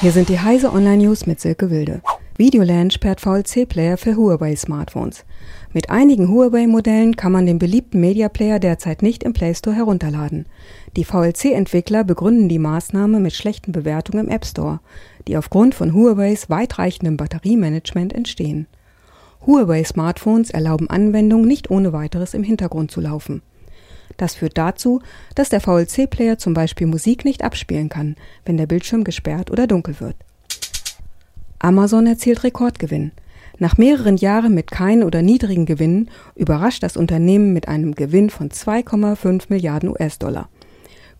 Hier sind die Heise Online News mit Silke Wilde. Videoland sperrt VLC-Player für Huawei-Smartphones. Mit einigen Huawei-Modellen kann man den beliebten Media Player derzeit nicht im Play Store herunterladen. Die VLC-Entwickler begründen die Maßnahme mit schlechten Bewertungen im App Store, die aufgrund von Huaweis weitreichendem Batteriemanagement entstehen. Huawei-Smartphones erlauben Anwendungen nicht ohne weiteres im Hintergrund zu laufen. Das führt dazu, dass der VLC-Player zum Beispiel Musik nicht abspielen kann, wenn der Bildschirm gesperrt oder dunkel wird. Amazon erzielt Rekordgewinn. Nach mehreren Jahren mit keinen oder niedrigen Gewinnen überrascht das Unternehmen mit einem Gewinn von 2,5 Milliarden US-Dollar.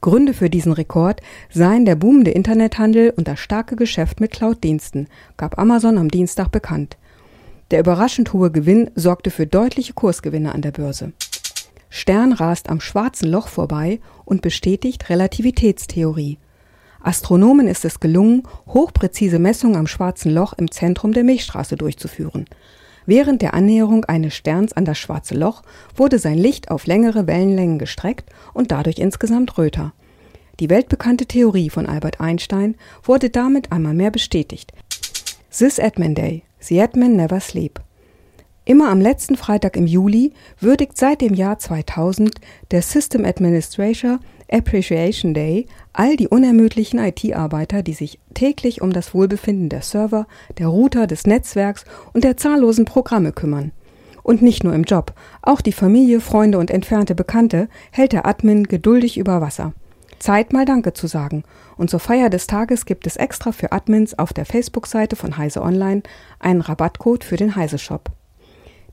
Gründe für diesen Rekord seien der boomende Internethandel und das starke Geschäft mit Cloud-Diensten, gab Amazon am Dienstag bekannt. Der überraschend hohe Gewinn sorgte für deutliche Kursgewinne an der Börse. Stern rast am schwarzen Loch vorbei und bestätigt Relativitätstheorie. Astronomen ist es gelungen, hochpräzise Messungen am schwarzen Loch im Zentrum der Milchstraße durchzuführen. Während der Annäherung eines Sterns an das schwarze Loch wurde sein Licht auf längere Wellenlängen gestreckt und dadurch insgesamt röter. Die weltbekannte Theorie von Albert Einstein wurde damit einmal mehr bestätigt. This Edman Day, The Edman Never Sleep. Immer am letzten Freitag im Juli würdigt seit dem Jahr 2000 der System Administrator Appreciation Day all die unermüdlichen IT-Arbeiter, die sich täglich um das Wohlbefinden der Server, der Router, des Netzwerks und der zahllosen Programme kümmern. Und nicht nur im Job, auch die Familie, Freunde und entfernte Bekannte hält der Admin geduldig über Wasser. Zeit mal Danke zu sagen. Und zur Feier des Tages gibt es extra für Admins auf der Facebook-Seite von Heise Online einen Rabattcode für den Heise Shop.